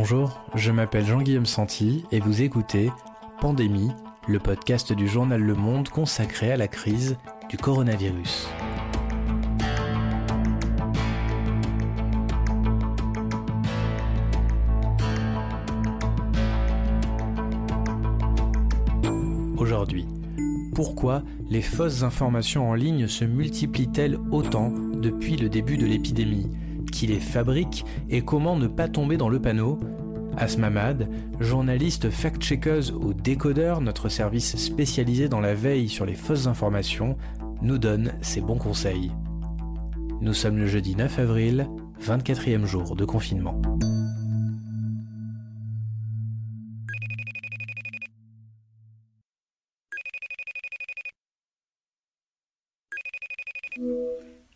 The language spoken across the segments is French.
Bonjour, je m'appelle Jean-Guillaume Santi et vous écoutez Pandémie, le podcast du journal Le Monde consacré à la crise du coronavirus. Aujourd'hui, pourquoi les fausses informations en ligne se multiplient-elles autant depuis le début de l'épidémie? Qui les fabrique et comment ne pas tomber dans le panneau? Asmamad, journaliste fact-checkeuse au Décodeur, notre service spécialisé dans la veille sur les fausses informations, nous donne ses bons conseils. Nous sommes le jeudi 9 avril, 24e jour de confinement.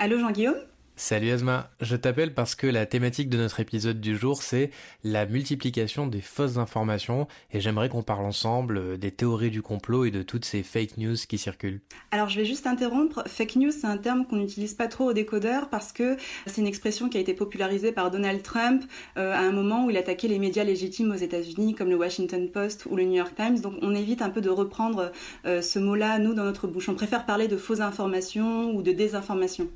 Allô Jean-Guillaume? Salut Asma, je t'appelle parce que la thématique de notre épisode du jour c'est la multiplication des fausses informations et j'aimerais qu'on parle ensemble euh, des théories du complot et de toutes ces fake news qui circulent. Alors je vais juste interrompre, fake news c'est un terme qu'on n'utilise pas trop au décodeur parce que c'est une expression qui a été popularisée par Donald Trump euh, à un moment où il attaquait les médias légitimes aux États-Unis comme le Washington Post ou le New York Times donc on évite un peu de reprendre euh, ce mot-là nous dans notre bouche, on préfère parler de fausses informations ou de désinformation.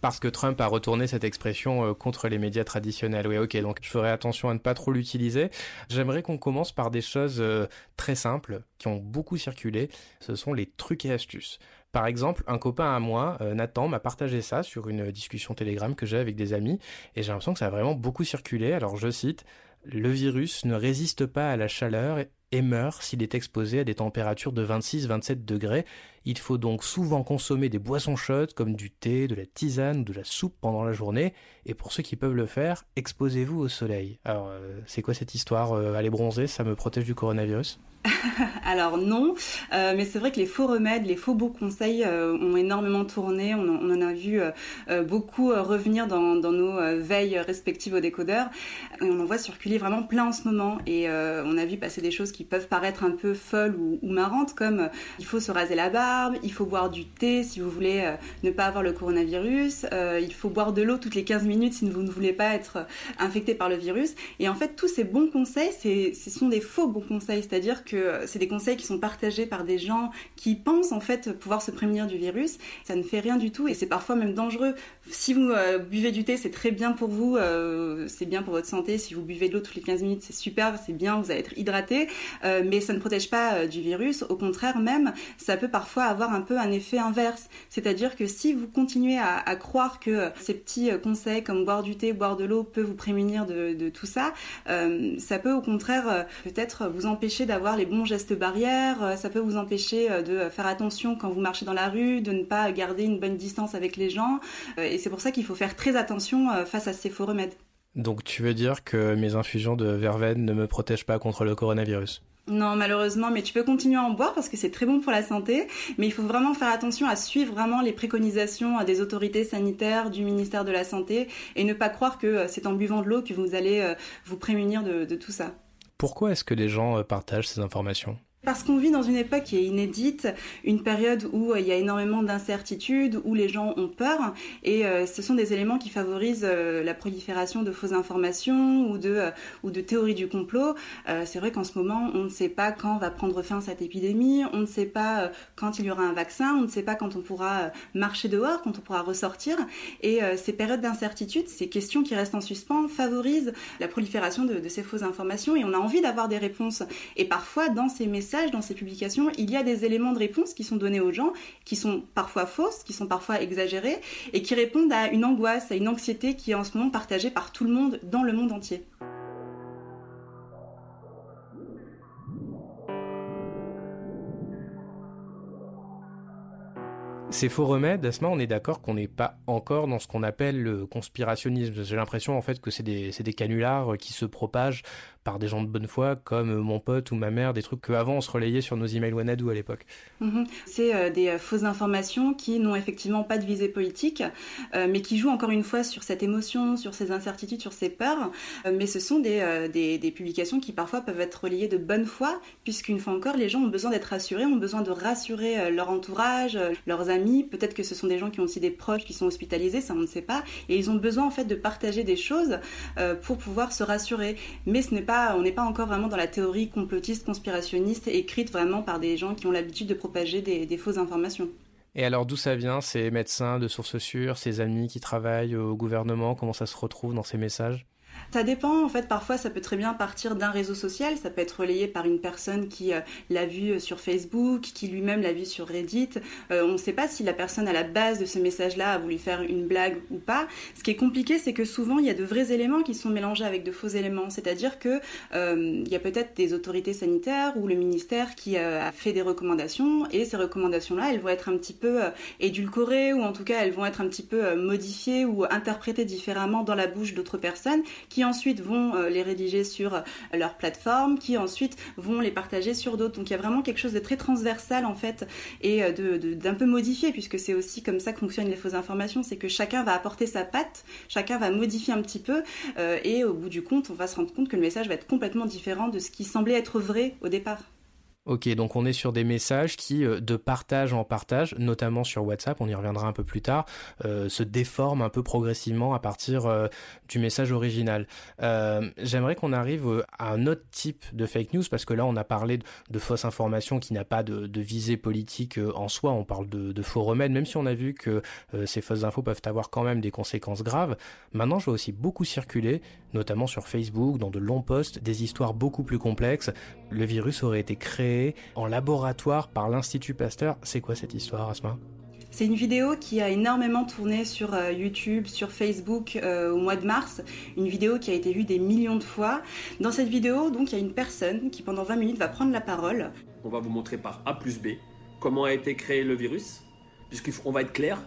Parce que Trump a retourné cette expression euh, contre les médias traditionnels. Oui, ok, donc je ferai attention à ne pas trop l'utiliser. J'aimerais qu'on commence par des choses euh, très simples qui ont beaucoup circulé. Ce sont les trucs et astuces. Par exemple, un copain à moi, euh, Nathan, m'a partagé ça sur une discussion Telegram que j'ai avec des amis, et j'ai l'impression que ça a vraiment beaucoup circulé. Alors je cite, le virus ne résiste pas à la chaleur et meurt s'il est exposé à des températures de 26-27 degrés. Il faut donc souvent consommer des boissons chaudes comme du thé, de la tisane ou de la soupe pendant la journée. Et pour ceux qui peuvent le faire, exposez-vous au soleil. Alors, euh, c'est quoi cette histoire euh, Aller bronzer, ça me protège du coronavirus? Alors non, euh, mais c'est vrai que les faux remèdes, les faux beaux conseils ont énormément tourné. On, en a vu beaucoup revenir dans, nos veilles respectives au décodeur. Et on en voit circuler vraiment plein en ce moment. Et on a vu passer des choses qui peuvent paraître un peu folles ou, ou marrantes, comme il faut se raser la barbe il faut boire du thé si vous voulez euh, ne pas avoir le coronavirus, euh, il faut boire de l'eau toutes les 15 minutes si vous ne voulez pas être euh, infecté par le virus. Et en fait, tous ces bons conseils, ce sont des faux bons conseils, c'est-à-dire que c'est des conseils qui sont partagés par des gens qui pensent en fait pouvoir se prémunir du virus. Ça ne fait rien du tout et c'est parfois même dangereux. Si vous buvez du thé, c'est très bien pour vous, c'est bien pour votre santé. Si vous buvez de l'eau toutes les 15 minutes, c'est super, c'est bien, vous allez être hydraté, mais ça ne protège pas du virus. Au contraire même, ça peut parfois avoir un peu un effet inverse. C'est-à-dire que si vous continuez à, croire que ces petits euh, conseils comme boire du thé, boire de l'eau peut vous prémunir de, tout ça, euh, ça peut au contraire euh, peut-être vous empêcher d'avoir les bons gestes barrières, ça peut vous empêcher de faire attention quand vous marchez dans la rue, de ne pas garder une bonne distance avec les gens. et c'est pour ça qu'il faut faire très attention face à ces faux remèdes. Donc tu veux dire que mes infusions de verveine ne me protègent pas contre le coronavirus? Non, malheureusement, mais tu peux continuer à en boire parce que c'est très bon pour la santé. Mais il faut vraiment faire attention à suivre vraiment les préconisations des autorités sanitaires, du ministère de la Santé, et ne pas croire que euh, c'est en buvant de l'eau que vous allez euh, vous prémunir de, tout ça. Pourquoi est-ce que les gens euh, partagent ces informations? Parce qu'on vit dans une époque qui est inédite, une période où euh, il y a énormément d'incertitudes, où les gens ont peur, et euh, ce sont des éléments qui favorisent euh, la prolifération de fausses informations ou de, théories du complot. c'est vrai qu'en ce moment, on ne sait pas quand va prendre fin cette épidémie, on ne sait pas quand il y aura un vaccin, on ne sait pas quand on pourra marcher dehors, quand on pourra ressortir, et ces périodes d'incertitude, ces questions qui restent en suspens, favorisent la prolifération de, de ces fausses informations, et on a envie d'avoir des réponses. Et parfois, dans ces messages, dans ces publications, il y a des éléments de réponse qui sont donnés aux gens, qui sont parfois fausses, qui sont parfois exagérées, et qui répondent à une angoisse, à une anxiété qui est en ce moment partagée par tout le monde dans le monde entier. Ces faux remèdes, Asma, on est d'accord qu'on n'est pas encore dans ce qu'on appelle le conspirationnisme. J'ai l'impression en fait que c'est des, des canulars qui se propagent par des gens de bonne foi comme mon pote ou ma mère, des trucs qu'avant on se relayait sur nos emails Wanadu à l'époque. Mhm. C'est euh, des euh, fausses informations qui n'ont effectivement pas de visée politique, euh, mais qui jouent encore une fois sur cette émotion, sur ces incertitudes, sur ces peurs. mais ce sont des, des, publications qui parfois peuvent être relayées de bonne foi, puisqu'une fois encore, les gens ont besoin d'être rassurés, ont besoin de rassurer leur entourage, leurs amis peut-être que ce sont des gens qui ont aussi des proches qui sont hospitalisés, ça on ne sait pas, et ils ont besoin en fait de partager des choses pour pouvoir se rassurer. Mais ce n'est on n'est pas encore vraiment dans la théorie complotiste, conspirationniste, écrite vraiment par des gens qui ont l'habitude de propager des fausses informations. Et alors d'où ça vient, ces médecins de sources sûres, ces amis qui travaillent au gouvernement, comment ça se retrouve dans ces messages? Ça dépend, en fait, parfois ça peut très bien partir d'un réseau social, ça peut être relayé par une personne qui euh, l'a vu euh, sur Facebook, qui lui-même l'a vu sur Reddit. Euh, on ne sait pas si la personne à la base de ce message-là a voulu faire une blague ou pas. Ce qui est compliqué, c'est que souvent il y a de vrais éléments qui sont mélangés avec de faux éléments, c'est-à-dire que il y a peut-être des autorités sanitaires ou le ministère qui a fait des recommandations et ces recommandations-là, elles vont être un petit peu édulcorées ou en tout cas elles vont être un petit peu modifiées ou interprétées différemment dans la bouche d'autres personnes qui ensuite vont euh, les rédiger sur euh, leur plateforme, qui ensuite vont les partager sur d'autres. Donc il y a vraiment quelque chose de très transversal en fait et euh, d'un peu modifié puisque c'est aussi comme ça que fonctionnent les fausses informations, c'est que chacun va apporter sa patte, chacun va modifier un petit peu et au bout du compte, on va se rendre compte que le message va être complètement différent de ce qui semblait être vrai au départ. Ok, donc on est sur des messages qui, euh, de partage en partage, notamment sur WhatsApp, on y reviendra un peu plus tard, euh, se déforment un peu progressivement à partir euh, du message original. J'aimerais qu'on arrive à un autre type de fake news, parce que là on a parlé de, fausses informations qui n'a pas de, visée politique en soi, on parle de, de, faux remèdes, même si on a vu que ces fausses infos peuvent avoir quand même des conséquences graves. Maintenant je vois aussi beaucoup circuler, notamment sur Facebook, dans de longs posts, des histoires beaucoup plus complexes. Le virus aurait été créé en laboratoire par l'Institut Pasteur. C'est quoi cette histoire, Asma? C'est une vidéo qui a énormément tourné sur euh, YouTube, sur Facebook euh, au mois de mars. Une vidéo qui a été vue des millions de fois. Dans cette vidéo, donc, il y a une personne qui, pendant 20 minutes, va prendre la parole. On va vous montrer par A plus B comment a été créé le virus. Puisqu'on va être clair,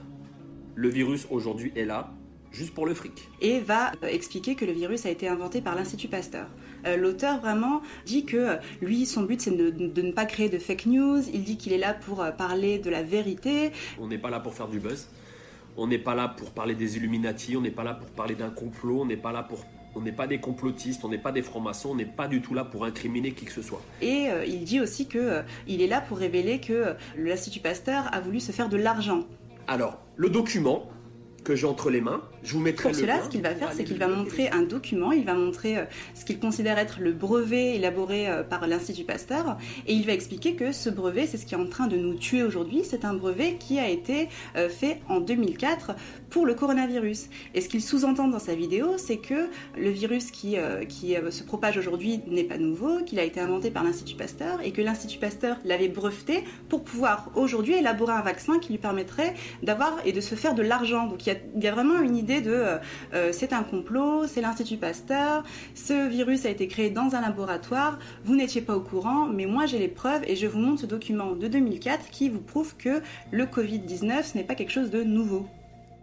le virus aujourd'hui est là juste pour le fric. Et va euh, expliquer que le virus a été inventé par l'Institut Pasteur. Euh, l'auteur vraiment dit que euh, lui, son but, c'est de, ne pas créer de fake news. Il dit qu'il est là pour parler de la vérité. On n'est pas là pour faire du buzz. On n'est pas là pour parler des Illuminati. On n'est pas là pour parler d'un complot. On n'est pas là pour on n'est pas des complotistes, on n'est pas des francs-maçons, on n'est pas du tout là pour incriminer qui que ce soit. Et il dit aussi que il est là pour révéler que l'Institut Pasteur a voulu se faire de l'argent. Alors, le document, que j'ai entre les mains. Je vous mettrai Pour cela, ce qu'il va faire, c'est qu'il va montrer un document, il va montrer euh, ce qu'il considère être le brevet élaboré euh, par l'Institut Pasteur, et il va expliquer que ce brevet, c'est ce qui est en train de nous tuer aujourd'hui, c'est un brevet qui a été euh, fait en 2004 pour le coronavirus. Et ce qu'il sous-entend dans sa vidéo, c'est que le virus qui, qui se propage aujourd'hui n'est pas nouveau, qu'il a été inventé par l'Institut Pasteur, et que l'Institut Pasteur l'avait breveté pour pouvoir aujourd'hui élaborer un vaccin qui lui permettrait d'avoir et de se faire de l'argent. Donc il y, a vraiment une idée de euh, euh, c'est un complot, c'est l'Institut Pasteur, ce virus a été créé dans un laboratoire, vous n'étiez pas au courant, mais moi j'ai les preuves et je vous montre ce document de 2004 qui vous prouve que le Covid-19 ce n'est pas quelque chose de nouveau.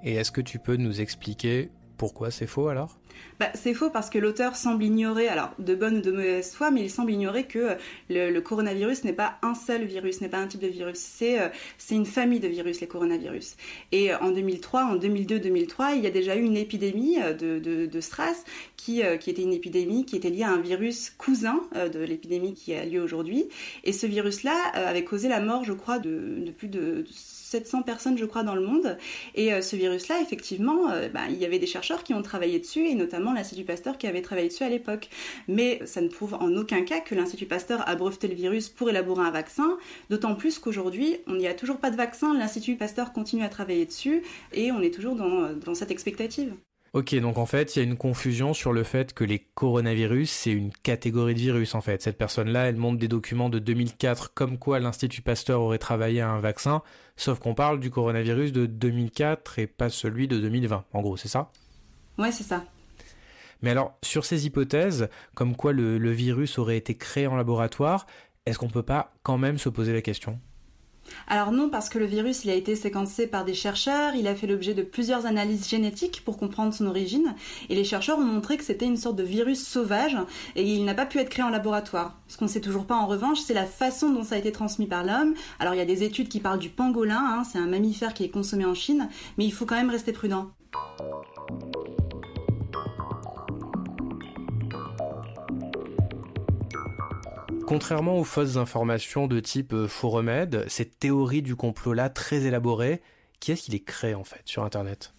Et est-ce que tu peux nous expliquer pourquoi c'est faux alors? Bah, C'est faux parce que l'auteur semble ignorer, alors de bonne ou de mauvaise foi, mais il semble ignorer que le, coronavirus n'est pas un seul virus, n'est pas un type de virus, c'est euh, une famille de virus, les coronavirus. Et euh, en 2003, en 2002-2003, il y a déjà eu une épidémie euh, de, de, SRAS qui, qui était une épidémie qui était liée à un virus cousin de l'épidémie qui a lieu aujourd'hui. Et ce virus-là avait causé la mort, je crois, de, de plus de 700 personnes, je crois, dans le monde. Et euh, ce virus-là, effectivement, euh, bah, il y avait des chercheurs qui ont travaillé dessus, et notamment l'Institut Pasteur qui avait travaillé dessus à l'époque. Mais ça ne prouve en aucun cas que l'Institut Pasteur a breveté le virus pour élaborer un vaccin, d'autant plus qu'aujourd'hui, on n'y a toujours pas de vaccin, l'Institut Pasteur continue à travailler dessus, et on est toujours dans, dans cette expectative. Ok, donc en fait, il y a une confusion sur le fait que les coronavirus, c'est une catégorie de virus en fait. Cette personne-là, elle montre des documents de 2004 comme quoi l'Institut Pasteur aurait travaillé à un vaccin, sauf qu'on parle du coronavirus de 2004 et pas celui de 2020. En gros, c'est ça? Ouais, c'est ça. Mais alors, sur ces hypothèses, comme quoi le, le virus aurait été créé en laboratoire, est-ce qu'on peut pas quand même se poser la question? Alors non, parce que le virus, il a été séquencé par des chercheurs, il a fait l'objet de plusieurs analyses génétiques pour comprendre son origine, et les chercheurs ont montré que c'était une sorte de virus sauvage, et il n'a pas pu être créé en laboratoire. Ce qu'on ne sait toujours pas en revanche, c'est la façon dont ça a été transmis par l'homme. Alors il y a des études qui parlent du pangolin, hein, c'est un mammifère qui est consommé en Chine, mais il faut quand même rester prudent. Contrairement aux fausses informations de type euh, faux remède, cette théorie du complot-là très élaborée, qui est-ce qui les crée en fait sur Internet?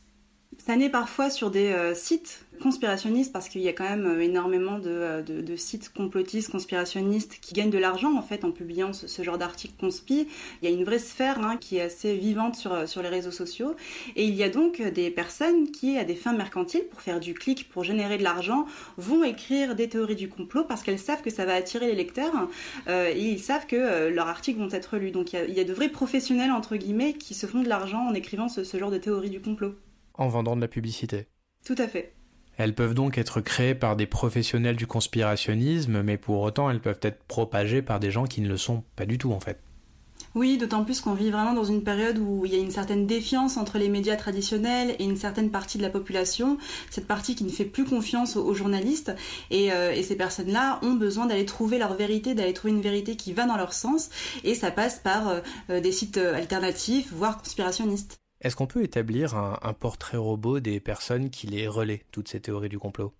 Ça naît parfois sur des euh, sites conspirationnistes parce qu'il y a quand même euh, énormément euh, de, sites complotistes, conspirationnistes qui gagnent de l'argent en fait en publiant ce, genre d'articles conspi. Il y a une vraie sphère hein, qui est assez vivante sur, les réseaux sociaux et il y a donc des personnes qui, à des fins mercantiles, pour faire du clic, pour générer de l'argent, vont écrire des théories du complot parce qu'elles savent que ça va attirer les lecteurs et ils savent que leurs articles vont être lus. Donc il y, a, de vrais professionnels entre guillemets qui se font de l'argent en écrivant ce genre de théories du complot en vendant de la publicité. Tout à fait. Elles peuvent donc être créées par des professionnels du conspirationnisme, mais pour autant elles peuvent être propagées par des gens qui ne le sont pas du tout en fait. Oui, d'autant plus qu'on vit vraiment dans une période où il y a une certaine défiance entre les médias traditionnels et une certaine partie de la population, cette partie qui ne fait plus confiance aux, journalistes. Euh, et, ces personnes-là ont besoin d'aller trouver leur vérité, d'aller trouver une vérité qui va dans leur sens. Et ça passe par euh, euh, des sites alternatifs, voire conspirationnistes. Est-ce qu'on peut établir un, portrait robot des personnes qui les relaient, toutes ces théories du complot?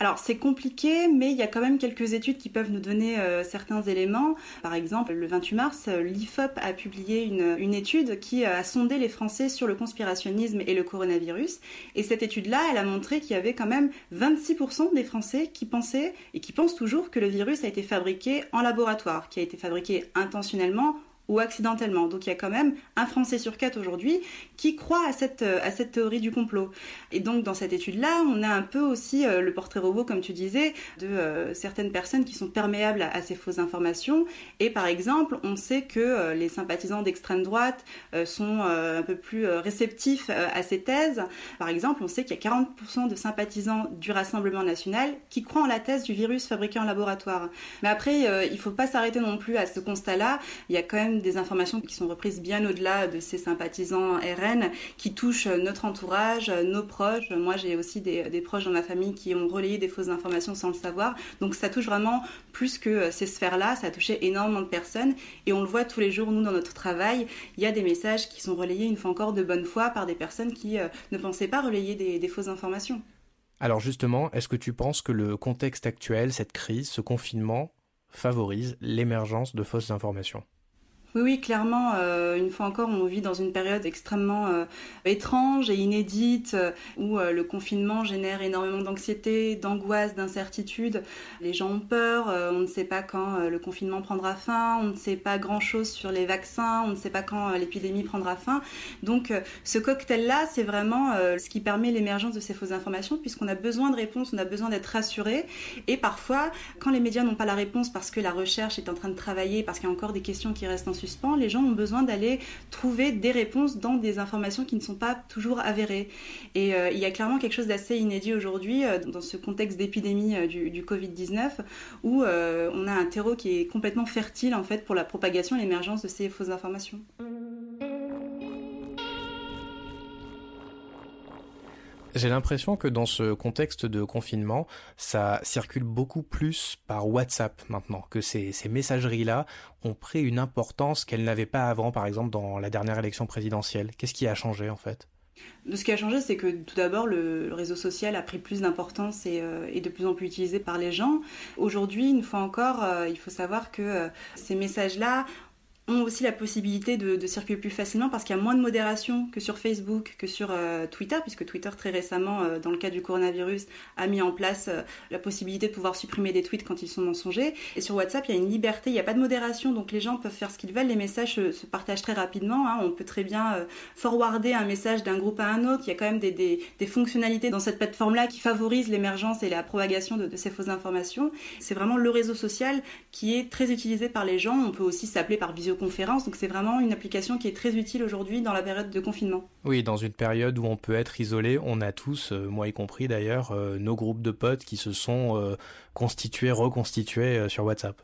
Alors c'est compliqué, mais il y a quand même quelques études qui peuvent nous donner euh, certains éléments. Par exemple, le 28 mars, l'IFOP a publié une, une, étude qui a sondé les Français sur le conspirationnisme et le coronavirus. Et cette étude-là, elle a montré qu'il y avait quand même 26% des Français qui pensaient et qui pensent toujours que le virus a été fabriqué en laboratoire, qui a été fabriqué intentionnellement ou accidentellement. Donc il y a quand même un Français sur quatre aujourd'hui qui croit à cette, euh, à cette théorie du complot. Et donc dans cette étude-là, on a un peu aussi euh, le portrait robot, comme tu disais, de euh, certaines personnes qui sont perméables à, ces fausses informations. Et par exemple, on sait que les sympathisants d'extrême droite sont un peu plus réceptifs à ces thèses. Par exemple, on sait qu'il y a 40% de sympathisants du Rassemblement national qui croient en la thèse du virus fabriqué en laboratoire. Mais après, il ne faut pas s'arrêter non plus à ce constat-là. Il y a quand même des informations qui sont reprises bien au-delà de ces sympathisants RN, qui touchent notre entourage, nos proches. Moi, j'ai aussi des, proches dans ma famille qui ont relayé des fausses informations sans le savoir. Donc ça touche vraiment plus que ces sphères-là, ça a touché énormément de personnes. Et on le voit tous les jours, nous, dans notre travail, il y a des messages qui sont relayés une fois encore de bonne foi par des personnes qui euh, ne pensaient pas relayer des fausses informations. Alors justement, est-ce que tu penses que le contexte actuel, cette crise, ce confinement, favorise l'émergence de fausses informations? Oui, oui, clairement, euh, une fois encore, on vit dans une période extrêmement euh, étrange et inédite, euh, où le confinement génère énormément d'anxiété, d'angoisse, d'incertitude. Les gens ont peur, on ne sait pas quand le confinement prendra fin, on ne sait pas grand-chose sur les vaccins, on ne sait pas quand l'épidémie prendra fin. Donc ce cocktail-là, c'est vraiment ce qui permet l'émergence de ces fausses informations, puisqu'on a besoin de réponses, on a besoin d'être rassuré. Et parfois, quand les médias n'ont pas la réponse parce que la recherche est en train de travailler, parce qu'il y a encore des questions qui restent en les gens ont besoin d'aller trouver des réponses dans des informations qui ne sont pas toujours avérées. Et euh, il y a clairement quelque chose d'assez inédit aujourd'hui euh, dans ce contexte d'épidémie euh, du, du Covid-19 où on a un terreau qui est complètement fertile en fait pour la propagation et l'émergence de ces fausses informations. J'ai l'impression que dans ce contexte de confinement, ça circule beaucoup plus par WhatsApp maintenant, que ces, messageries-là ont pris une importance qu'elles n'avaient pas avant, par exemple dans la dernière élection présidentielle. Qu'est-ce qui a changé en fait? Ce qui a changé, c'est que tout d'abord, le, réseau social a pris plus d'importance et euh, est de plus en plus utilisé par les gens. Aujourd'hui, une fois encore, euh, il faut savoir que euh, ces messages-là ont aussi la possibilité de, circuler plus facilement parce qu'il y a moins de modération que sur Facebook, que sur euh, Twitter, puisque Twitter très récemment, euh, dans le cas du coronavirus, a mis en place euh, la possibilité de pouvoir supprimer des tweets quand ils sont mensongers. Et sur WhatsApp, il y a une liberté, il n'y a pas de modération, donc les gens peuvent faire ce qu'ils veulent, les messages se, partagent très rapidement. Hein. On peut très bien forwarder un message d'un groupe à un autre. Il y a quand même des, fonctionnalités dans cette plateforme-là qui favorisent l'émergence et la propagation de, de ces fausses informations. C'est vraiment le réseau social qui est très utilisé par les gens. On peut aussi s'appeler par visio conférence Donc c'est vraiment une application qui est très utile aujourd'hui dans la période de confinement. Oui, dans une période où on peut être isolé, on a tous, euh, moi y compris d'ailleurs, euh, nos groupes de potes qui se sont euh, constitués, reconstitués sur WhatsApp.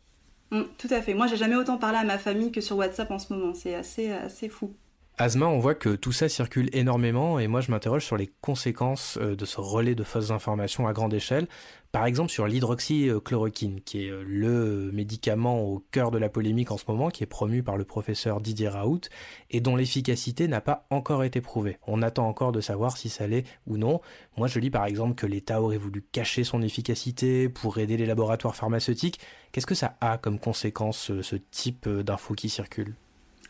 Mm, tout à fait. Moi, j'ai jamais autant parlé à ma famille que sur WhatsApp en ce moment. C'est assez, assez fou. Asma, on voit que tout ça circule énormément et moi je m'interroge sur les conséquences euh, de ce relais de fausses informations à grande échelle. Par exemple sur l'hydroxychloroquine, qui est euh, le médicament au cœur de la polémique en ce moment, qui est promu par le professeur Didier Raoult et dont l'efficacité n'a pas encore été prouvée. On attend encore de savoir si ça l'est ou non. Moi je lis par exemple que l'État aurait voulu cacher son efficacité pour aider les laboratoires pharmaceutiques. Qu'est-ce que ça a comme conséquence ce type d'infos qui circulent?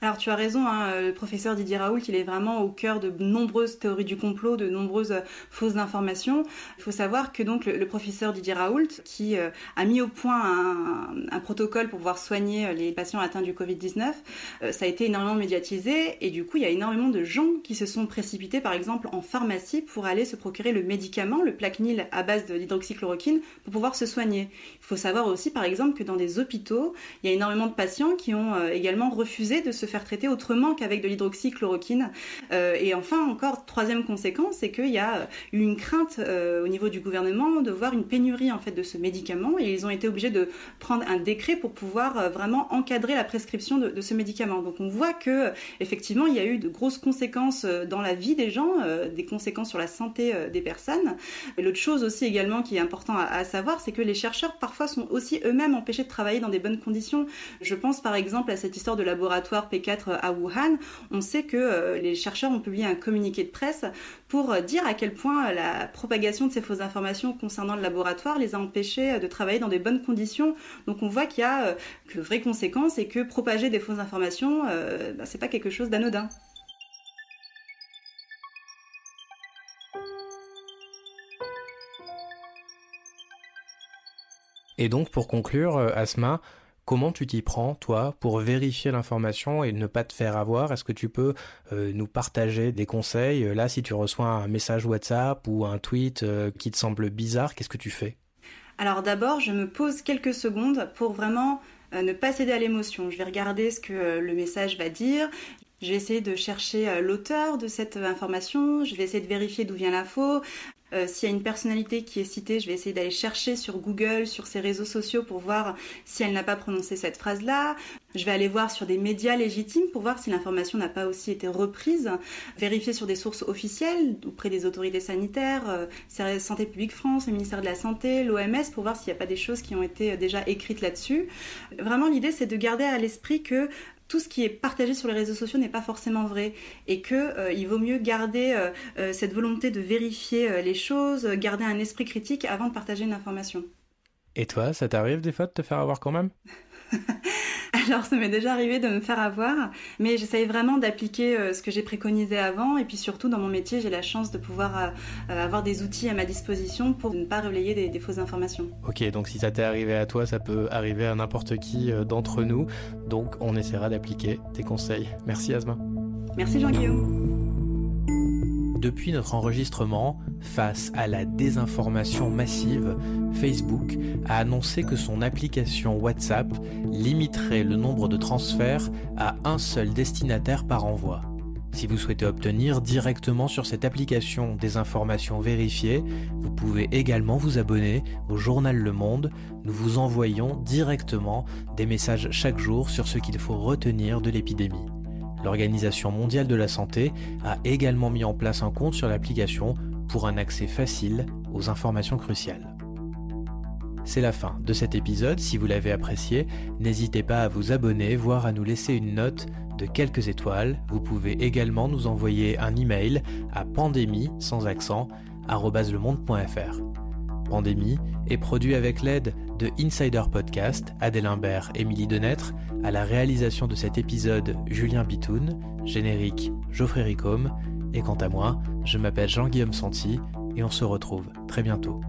Alors tu as raison, hein, le professeur Didier Raoult, il est vraiment au cœur de nombreuses théories du complot, de nombreuses euh, fausses informations. Il faut savoir que donc le, professeur Didier Raoult, qui euh, a mis au point un, protocole pour pouvoir soigner euh, les patients atteints du Covid-19, ça a été énormément médiatisé et du coup il y a énormément de gens qui se sont précipités par exemple en pharmacie pour aller se procurer le médicament, le Plaquenil à base de l'hydroxychloroquine pour pouvoir se soigner. Il faut savoir aussi par exemple que dans des hôpitaux, il y a énormément de patients qui ont également refusé de se faire traiter autrement qu'avec de l'hydroxychloroquine. Euh, et enfin, encore, troisième conséquence, c'est qu'il y a eu une crainte euh, au niveau du gouvernement de voir une pénurie en fait de ce médicament et ils ont été obligés de prendre un décret pour pouvoir euh, vraiment encadrer la prescription de, ce médicament. Donc on voit que effectivement il y a eu de grosses conséquences dans la vie des gens, des conséquences sur la santé des personnes. Et l'autre chose aussi également qui est important à, à savoir, c'est que les chercheurs parfois sont aussi eux-mêmes empêchés de travailler dans des bonnes conditions. Je pense par exemple à cette histoire de laboratoire à Wuhan, on sait que euh, les chercheurs ont publié un communiqué de presse pour euh, dire à quel point la propagation de ces fausses informations concernant le laboratoire les a empêchés euh, de travailler dans des bonnes conditions. Donc on voit qu'il y a de vraies conséquences et que propager des fausses informations, bah, c'est pas quelque chose d'anodin. Et donc, pour conclure, Asma, Comment tu t'y prends, toi, pour vérifier l'information et ne pas te faire avoir? Est-ce que tu peux euh, nous partager des conseils? Là, si tu reçois un message WhatsApp ou un tweet euh, qui te semble bizarre, qu'est-ce que tu fais? Alors d'abord, je me pose quelques secondes pour vraiment euh, ne pas céder à l'émotion. Je vais regarder ce que le message va dire. Je vais essayer de chercher l'auteur de cette information, je vais essayer de vérifier d'où vient l'info, euh, s'il y a une personnalité qui est citée, je vais essayer d'aller chercher sur Google, sur ses réseaux sociaux pour voir si elle n'a pas prononcé cette phrase-là. Je vais aller voir sur des médias légitimes pour voir si l'information n'a pas aussi été reprise. Vérifier sur des sources officielles auprès des autorités sanitaires, euh, Santé publique France, le ministère de la Santé, l'OMS, pour voir s'il n'y a pas des choses qui ont été déjà écrites là-dessus. Vraiment, l'idée, c'est de garder à l'esprit que tout ce qui est partagé sur les réseaux sociaux n'est pas forcément vrai et que euh, il vaut mieux garder euh, euh, cette volonté de vérifier les choses, garder un esprit critique avant de partager une information. Et toi, ça t'arrive des fois de te faire avoir quand même? Alors ça m'est déjà arrivé de me faire avoir, mais j'essaye vraiment d'appliquer euh, ce que j'ai préconisé avant et puis surtout dans mon métier j'ai la chance de pouvoir euh, euh, avoir des outils à ma disposition pour ne pas relayer des, des fausses informations. Ok, donc si ça t'est arrivé à toi, ça peut arriver à n'importe qui d'entre nous, donc on essaiera d'appliquer tes conseils. Merci Asma. Merci Jean-Guillaume. Depuis notre enregistrement, face à la désinformation massive, Facebook a annoncé que son application WhatsApp limiterait le nombre de transferts à un seul destinataire par envoi. Si vous souhaitez obtenir directement sur cette application des informations vérifiées, vous pouvez également vous abonner au journal Le Monde. Nous vous envoyons directement des messages chaque jour sur ce qu'il faut retenir de l'épidémie. L'Organisation mondiale de la santé a également mis en place un compte sur l'application pour un accès facile aux informations cruciales. C'est la fin de cet épisode. Si vous l'avez apprécié, n'hésitez pas à vous abonner, voire à nous laisser une note de quelques étoiles. Vous pouvez également nous envoyer un email à pandémie sans accent @lemonde.fr. Pandémie est produit avec l'aide de Insider Podcast, Adèle Imbert, Émilie Denêtre, à la réalisation de cet épisode Julien Bitoun, générique Geoffrey Ricôme, et quant à moi, je m'appelle Jean-Guillaume Santi et on se retrouve très bientôt.